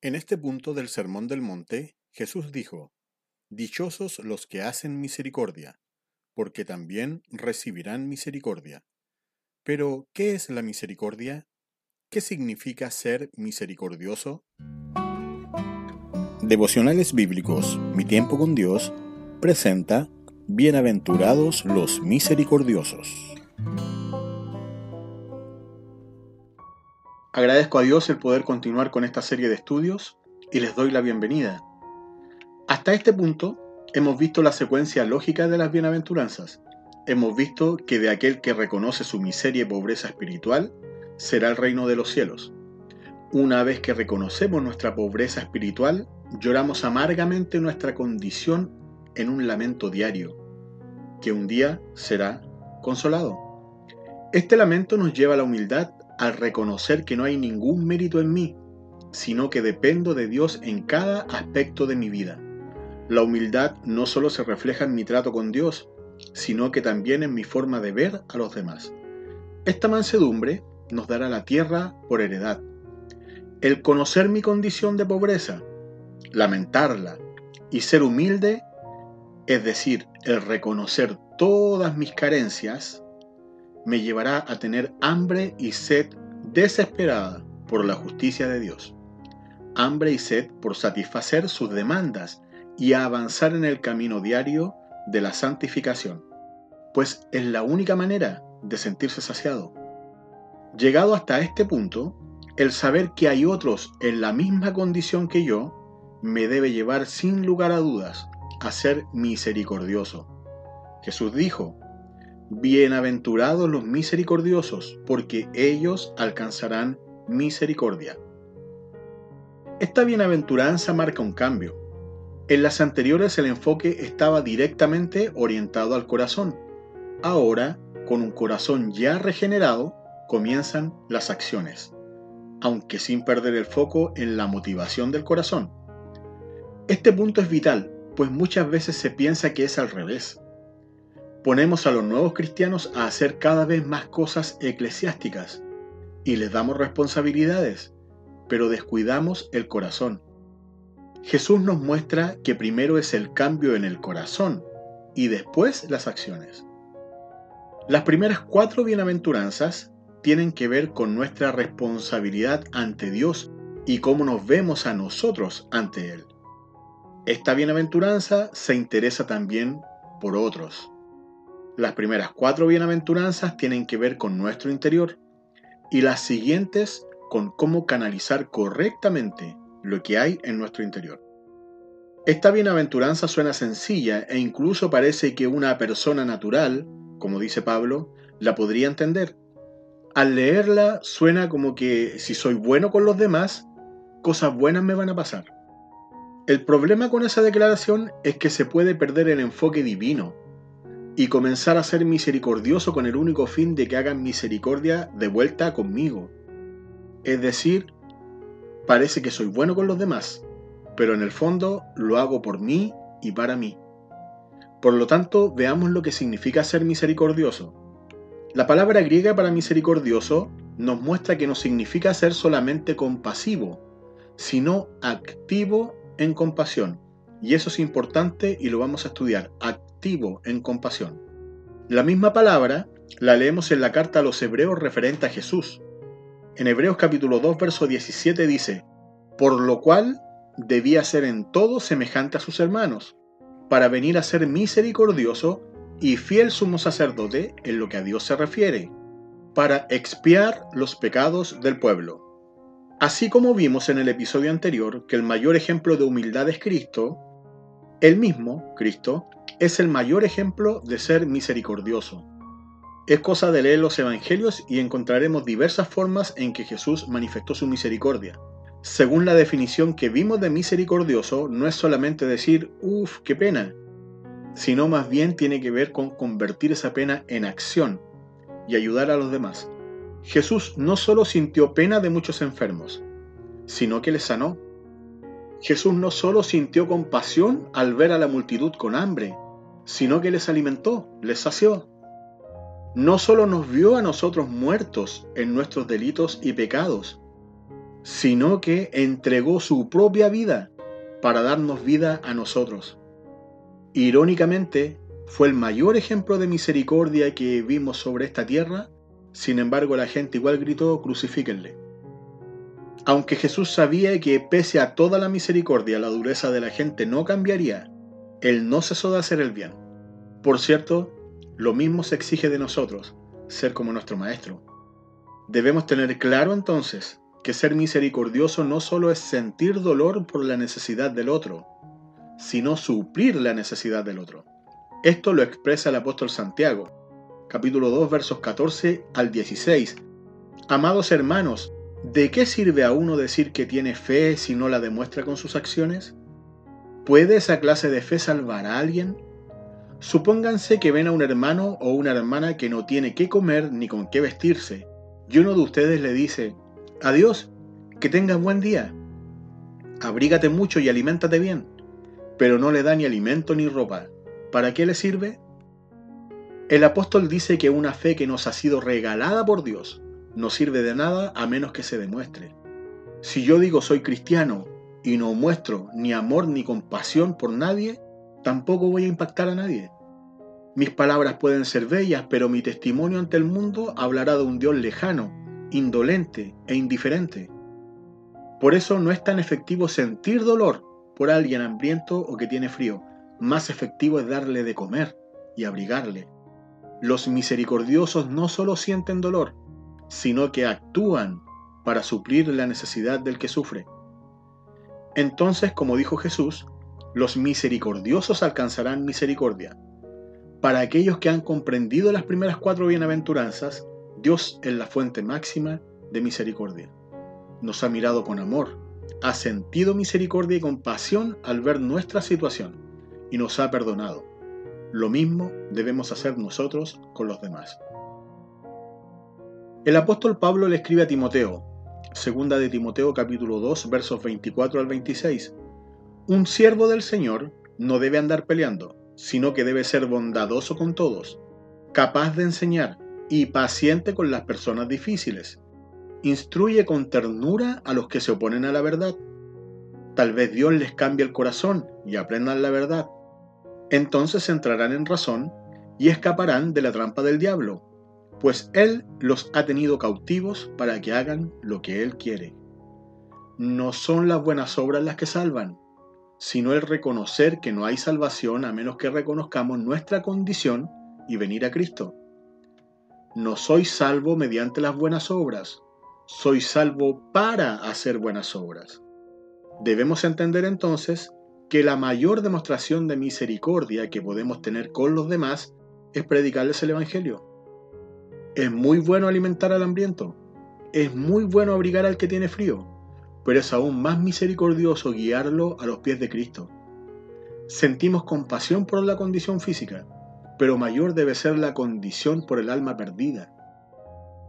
En este punto del Sermón del Monte, Jesús dijo, Dichosos los que hacen misericordia, porque también recibirán misericordia. Pero, ¿qué es la misericordia? ¿Qué significa ser misericordioso? Devocionales Bíblicos, Mi tiempo con Dios, presenta Bienaventurados los misericordiosos. Agradezco a Dios el poder continuar con esta serie de estudios y les doy la bienvenida. Hasta este punto hemos visto la secuencia lógica de las bienaventuranzas. Hemos visto que de aquel que reconoce su miseria y pobreza espiritual será el reino de los cielos. Una vez que reconocemos nuestra pobreza espiritual, lloramos amargamente nuestra condición en un lamento diario, que un día será consolado. Este lamento nos lleva a la humildad al reconocer que no hay ningún mérito en mí, sino que dependo de Dios en cada aspecto de mi vida. La humildad no solo se refleja en mi trato con Dios, sino que también en mi forma de ver a los demás. Esta mansedumbre nos dará la tierra por heredad. El conocer mi condición de pobreza, lamentarla y ser humilde, es decir, el reconocer todas mis carencias, me llevará a tener hambre y sed desesperada por la justicia de Dios, hambre y sed por satisfacer sus demandas y a avanzar en el camino diario de la santificación, pues es la única manera de sentirse saciado. Llegado hasta este punto, el saber que hay otros en la misma condición que yo me debe llevar sin lugar a dudas a ser misericordioso. Jesús dijo, Bienaventurados los misericordiosos, porque ellos alcanzarán misericordia. Esta bienaventuranza marca un cambio. En las anteriores el enfoque estaba directamente orientado al corazón. Ahora, con un corazón ya regenerado, comienzan las acciones, aunque sin perder el foco en la motivación del corazón. Este punto es vital, pues muchas veces se piensa que es al revés ponemos a los nuevos cristianos a hacer cada vez más cosas eclesiásticas y les damos responsabilidades, pero descuidamos el corazón. Jesús nos muestra que primero es el cambio en el corazón y después las acciones. Las primeras cuatro bienaventuranzas tienen que ver con nuestra responsabilidad ante Dios y cómo nos vemos a nosotros ante Él. Esta bienaventuranza se interesa también por otros. Las primeras cuatro bienaventuranzas tienen que ver con nuestro interior y las siguientes con cómo canalizar correctamente lo que hay en nuestro interior. Esta bienaventuranza suena sencilla e incluso parece que una persona natural, como dice Pablo, la podría entender. Al leerla suena como que si soy bueno con los demás, cosas buenas me van a pasar. El problema con esa declaración es que se puede perder el enfoque divino y comenzar a ser misericordioso con el único fin de que hagan misericordia de vuelta conmigo. Es decir, parece que soy bueno con los demás, pero en el fondo lo hago por mí y para mí. Por lo tanto, veamos lo que significa ser misericordioso. La palabra griega para misericordioso nos muestra que no significa ser solamente compasivo, sino activo en compasión. Y eso es importante y lo vamos a estudiar en compasión. La misma palabra la leemos en la carta a los hebreos referente a Jesús. En Hebreos capítulo 2, verso 17 dice, por lo cual debía ser en todo semejante a sus hermanos, para venir a ser misericordioso y fiel sumo sacerdote en lo que a Dios se refiere, para expiar los pecados del pueblo. Así como vimos en el episodio anterior que el mayor ejemplo de humildad es Cristo, el mismo, Cristo, es el mayor ejemplo de ser misericordioso. Es cosa de leer los evangelios y encontraremos diversas formas en que Jesús manifestó su misericordia. Según la definición que vimos de misericordioso, no es solamente decir, uff, qué pena, sino más bien tiene que ver con convertir esa pena en acción y ayudar a los demás. Jesús no solo sintió pena de muchos enfermos, sino que les sanó. Jesús no solo sintió compasión al ver a la multitud con hambre, sino que les alimentó, les sació. No solo nos vio a nosotros muertos en nuestros delitos y pecados, sino que entregó su propia vida para darnos vida a nosotros. Irónicamente, fue el mayor ejemplo de misericordia que vimos sobre esta tierra, sin embargo la gente igual gritó, crucifíquenle. Aunque Jesús sabía que pese a toda la misericordia la dureza de la gente no cambiaría, Él no cesó de hacer el bien. Por cierto, lo mismo se exige de nosotros, ser como nuestro Maestro. Debemos tener claro entonces que ser misericordioso no solo es sentir dolor por la necesidad del otro, sino suplir la necesidad del otro. Esto lo expresa el apóstol Santiago, capítulo 2, versos 14 al 16. Amados hermanos, ¿de qué sirve a uno decir que tiene fe si no la demuestra con sus acciones? ¿Puede esa clase de fe salvar a alguien? Supónganse que ven a un hermano o una hermana que no tiene qué comer ni con qué vestirse, y uno de ustedes le dice, Adiós, que tengas buen día. Abrígate mucho y aliméntate bien, pero no le da ni alimento ni ropa. ¿Para qué le sirve? El apóstol dice que una fe que nos ha sido regalada por Dios no sirve de nada a menos que se demuestre. Si yo digo soy cristiano y no muestro ni amor ni compasión por nadie, tampoco voy a impactar a nadie. Mis palabras pueden ser bellas, pero mi testimonio ante el mundo hablará de un Dios lejano indolente e indiferente. Por eso no es tan efectivo sentir dolor por alguien hambriento o que tiene frío. Más efectivo es darle de comer y abrigarle. Los misericordiosos no solo sienten dolor, sino que actúan para suplir la necesidad del que sufre. Entonces, como dijo Jesús, los misericordiosos alcanzarán misericordia. Para aquellos que han comprendido las primeras cuatro bienaventuranzas, Dios es la fuente máxima de misericordia. Nos ha mirado con amor, ha sentido misericordia y compasión al ver nuestra situación y nos ha perdonado. Lo mismo debemos hacer nosotros con los demás. El apóstol Pablo le escribe a Timoteo, segunda de Timoteo capítulo 2 versos 24 al 26. Un siervo del Señor no debe andar peleando, sino que debe ser bondadoso con todos, capaz de enseñar, y paciente con las personas difíciles. Instruye con ternura a los que se oponen a la verdad. Tal vez Dios les cambie el corazón y aprendan la verdad. Entonces entrarán en razón y escaparán de la trampa del diablo, pues Él los ha tenido cautivos para que hagan lo que Él quiere. No son las buenas obras las que salvan, sino el reconocer que no hay salvación a menos que reconozcamos nuestra condición y venir a Cristo no soy salvo mediante las buenas obras, soy salvo para hacer buenas obras. Debemos entender entonces que la mayor demostración de misericordia que podemos tener con los demás es predicarles el Evangelio. Es muy bueno alimentar al hambriento, es muy bueno abrigar al que tiene frío, pero es aún más misericordioso guiarlo a los pies de Cristo. Sentimos compasión por la condición física, pero mayor debe ser la condición por el alma perdida.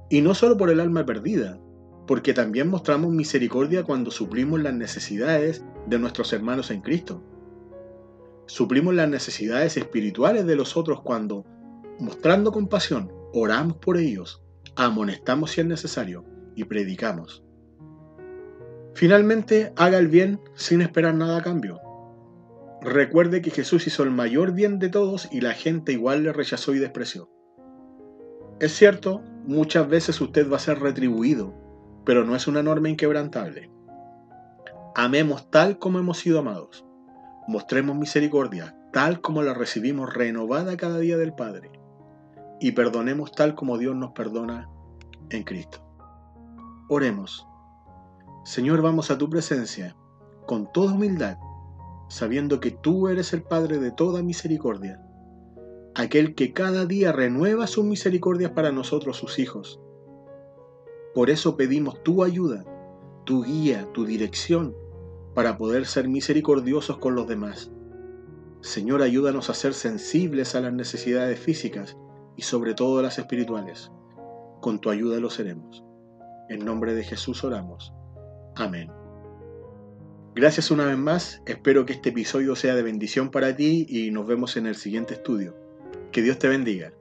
Y no solo por el alma perdida, porque también mostramos misericordia cuando suplimos las necesidades de nuestros hermanos en Cristo. Suplimos las necesidades espirituales de los otros cuando, mostrando compasión, oramos por ellos, amonestamos si es necesario y predicamos. Finalmente, haga el bien sin esperar nada a cambio. Recuerde que Jesús hizo el mayor bien de todos y la gente igual le rechazó y despreció. Es cierto, muchas veces usted va a ser retribuido, pero no es una norma inquebrantable. Amemos tal como hemos sido amados. Mostremos misericordia tal como la recibimos renovada cada día del Padre. Y perdonemos tal como Dios nos perdona en Cristo. Oremos. Señor, vamos a tu presencia con toda humildad sabiendo que tú eres el Padre de toda misericordia, aquel que cada día renueva sus misericordias para nosotros sus hijos. Por eso pedimos tu ayuda, tu guía, tu dirección, para poder ser misericordiosos con los demás. Señor, ayúdanos a ser sensibles a las necesidades físicas y sobre todo las espirituales. Con tu ayuda lo seremos. En nombre de Jesús oramos. Amén. Gracias una vez más, espero que este episodio sea de bendición para ti y nos vemos en el siguiente estudio. Que Dios te bendiga.